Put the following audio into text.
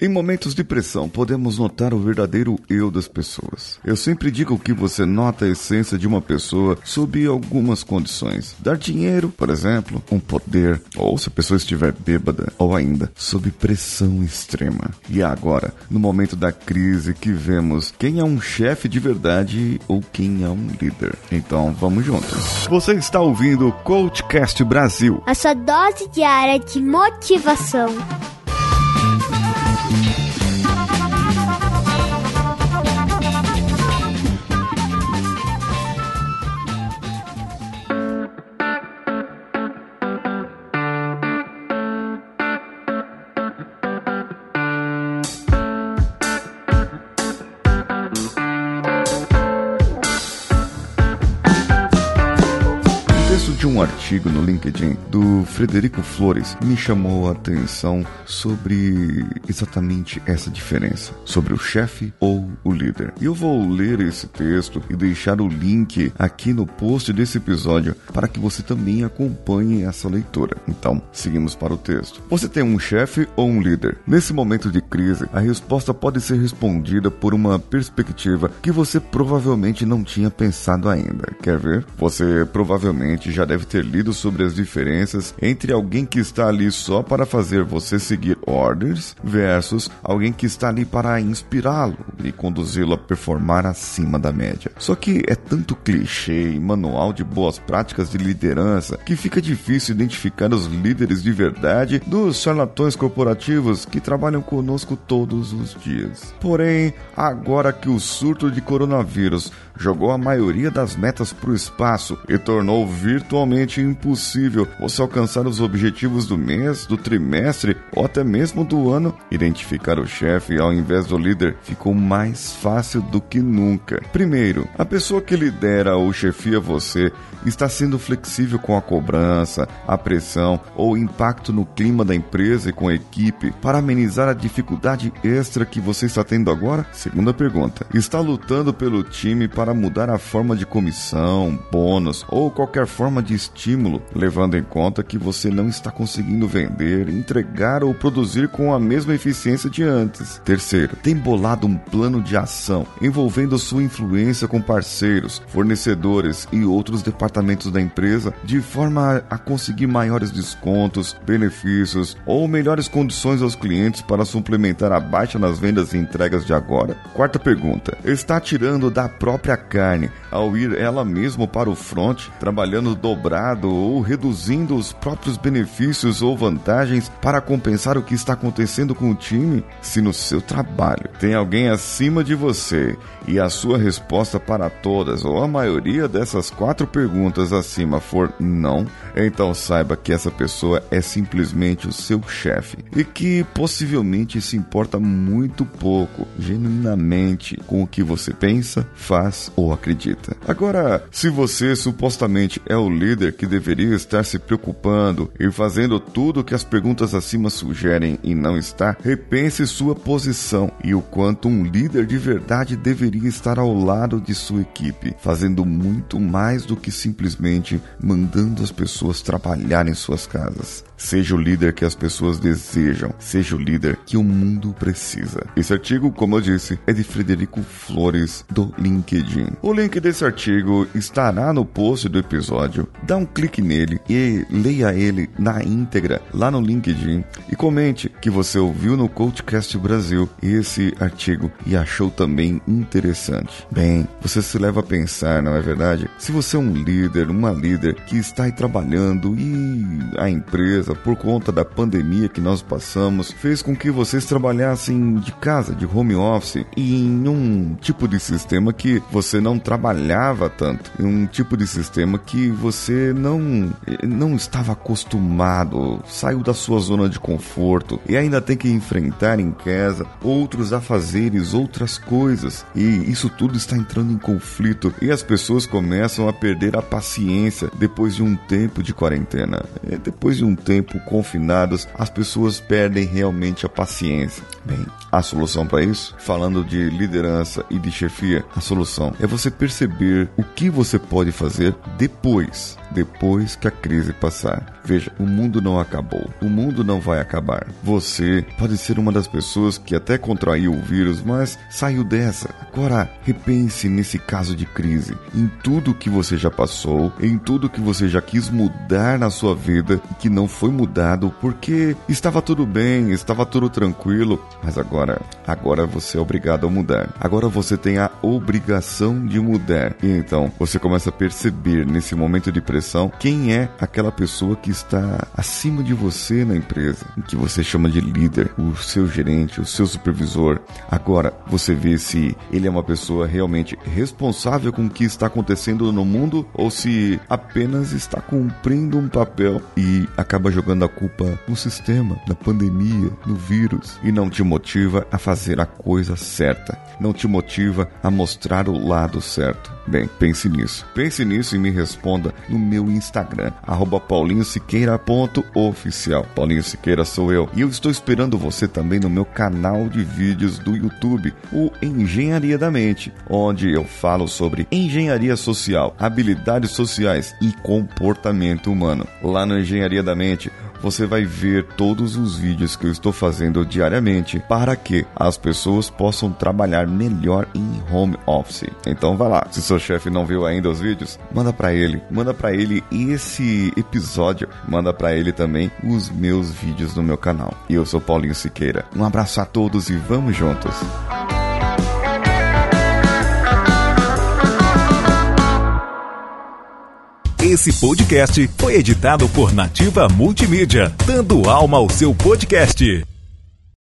Em momentos de pressão, podemos notar o verdadeiro eu das pessoas. Eu sempre digo que você nota a essência de uma pessoa sob algumas condições. Dar dinheiro, por exemplo, um poder, ou se a pessoa estiver bêbada, ou ainda sob pressão extrema. E agora, no momento da crise, que vemos quem é um chefe de verdade ou quem é um líder. Então, vamos juntos. Você está ouvindo o Coachcast Brasil. A sua dose diária de motivação. De um artigo no LinkedIn do Frederico Flores me chamou a atenção sobre exatamente essa diferença, sobre o chefe ou o líder. E eu vou ler esse texto e deixar o link aqui no post desse episódio para que você também acompanhe essa leitura. Então, seguimos para o texto. Você tem um chefe ou um líder? Nesse momento de crise, a resposta pode ser respondida por uma perspectiva que você provavelmente não tinha pensado ainda. Quer ver? Você provavelmente já deve ter lido sobre as diferenças entre alguém que está ali só para fazer você seguir ordens versus alguém que está ali para inspirá-lo e conduzi-lo a performar acima da média. Só que é tanto clichê e manual de boas práticas de liderança que fica difícil identificar os líderes de verdade dos charlatões corporativos que trabalham conosco todos os dias. Porém, agora que o surto de coronavírus jogou a maioria das metas para o espaço e tornou virtualmente impossível você alcançar os objetivos do mês, do trimestre ou até mesmo do ano. Identificar o chefe ao invés do líder ficou mais fácil do que nunca. Primeiro, a pessoa que lidera ou chefia você está sendo flexível com a cobrança, a pressão ou impacto no clima da empresa e com a equipe para amenizar a dificuldade extra que você está tendo agora? Segunda pergunta, está lutando pelo time para mudar a forma de comissão, bônus ou qualquer forma de estímulo, levando em conta que você não está conseguindo vender, entregar ou produzir com a mesma eficiência de antes? Terceiro, tem bolado um plano de ação envolvendo sua influência com parceiros, fornecedores e outros departamentos da empresa de forma a conseguir maiores descontos, benefícios ou melhores condições aos clientes para suplementar a baixa nas vendas e entregas de agora? Quarta pergunta: está tirando da própria carne ao ir ela mesma para o front, trabalhando dobrado ou reduzindo os próprios benefícios ou vantagens para compensar o que está acontecendo com o time? Se no seu trabalho tem alguém acima de você e a sua resposta para todas ou a maioria dessas quatro perguntas acima for não, então saiba que essa pessoa é simplesmente o seu chefe e que possivelmente se importa muito pouco, genuinamente, com o que você pensa, faz ou acredita. Agora, se você supostamente é o líder que deveria estar se preocupando e fazendo tudo o que as perguntas acima sugerem e não está, repense sua posição e o quanto um líder de verdade deveria estar ao lado de sua equipe, fazendo muito mais do que simplesmente mandando as pessoas trabalhar em suas casas. Seja o líder que as pessoas desejam, seja o líder que o mundo precisa. Esse artigo, como eu disse, é de Frederico Flores do LinkedIn. O link desse artigo estará no post do episódio. Dá um clique nele e leia ele na íntegra lá no LinkedIn e comente que você ouviu no Coachcast Brasil esse artigo e achou também interessante. Bem, você se leva a pensar, não é verdade? Se você é um líder, uma líder que está aí trabalhando e a empresa, por conta da pandemia que nós passamos, fez com que vocês trabalhassem de casa, de home office, e em um tipo de sistema que você não trabalhava tanto, em um tipo de sistema que você não não estava acostumado, saiu da sua zona de conforto e ainda tem que enfrentar em casa outros afazeres, outras coisas, e isso tudo está entrando em conflito e as pessoas começam a perder a paciência depois de um tempo de quarentena. Depois de um tempo confinados, as pessoas perdem realmente a paciência. Bem, a solução para isso, falando de liderança e de chefia, a solução é você perceber o que você pode fazer depois Thanks. Depois que a crise passar. Veja, o mundo não acabou. O mundo não vai acabar. Você pode ser uma das pessoas que até contraiu o vírus, mas saiu dessa. Agora, repense nesse caso de crise, em tudo que você já passou, em tudo que você já quis mudar na sua vida e que não foi mudado porque estava tudo bem, estava tudo tranquilo, mas agora, agora você é obrigado a mudar. Agora você tem a obrigação de mudar. E então, você começa a perceber nesse momento de pressão quem é aquela pessoa que está acima de você na empresa, que você chama de líder, o seu gerente, o seu supervisor. Agora, você vê se ele é uma pessoa realmente responsável com o que está acontecendo no mundo ou se apenas está cumprindo um papel e acaba jogando a culpa no sistema, na pandemia, no vírus e não te motiva a fazer a coisa certa, não te motiva a mostrar o lado certo. Bem, pense nisso. Pense nisso e me responda no meu Instagram, paulinhosiqueira.oficial. Paulinho Siqueira sou eu. E eu estou esperando você também no meu canal de vídeos do YouTube, o Engenharia da Mente, onde eu falo sobre engenharia social, habilidades sociais e comportamento humano. Lá no Engenharia da Mente, você vai ver todos os vídeos que eu estou fazendo diariamente para que as pessoas possam trabalhar melhor em home office. Então vá lá. Se seu chefe não viu ainda os vídeos, manda para ele, manda para ele esse episódio, manda para ele também os meus vídeos no meu canal. E eu sou Paulinho Siqueira. Um abraço a todos e vamos juntos. Esse podcast foi editado por Nativa Multimídia, dando alma ao seu podcast.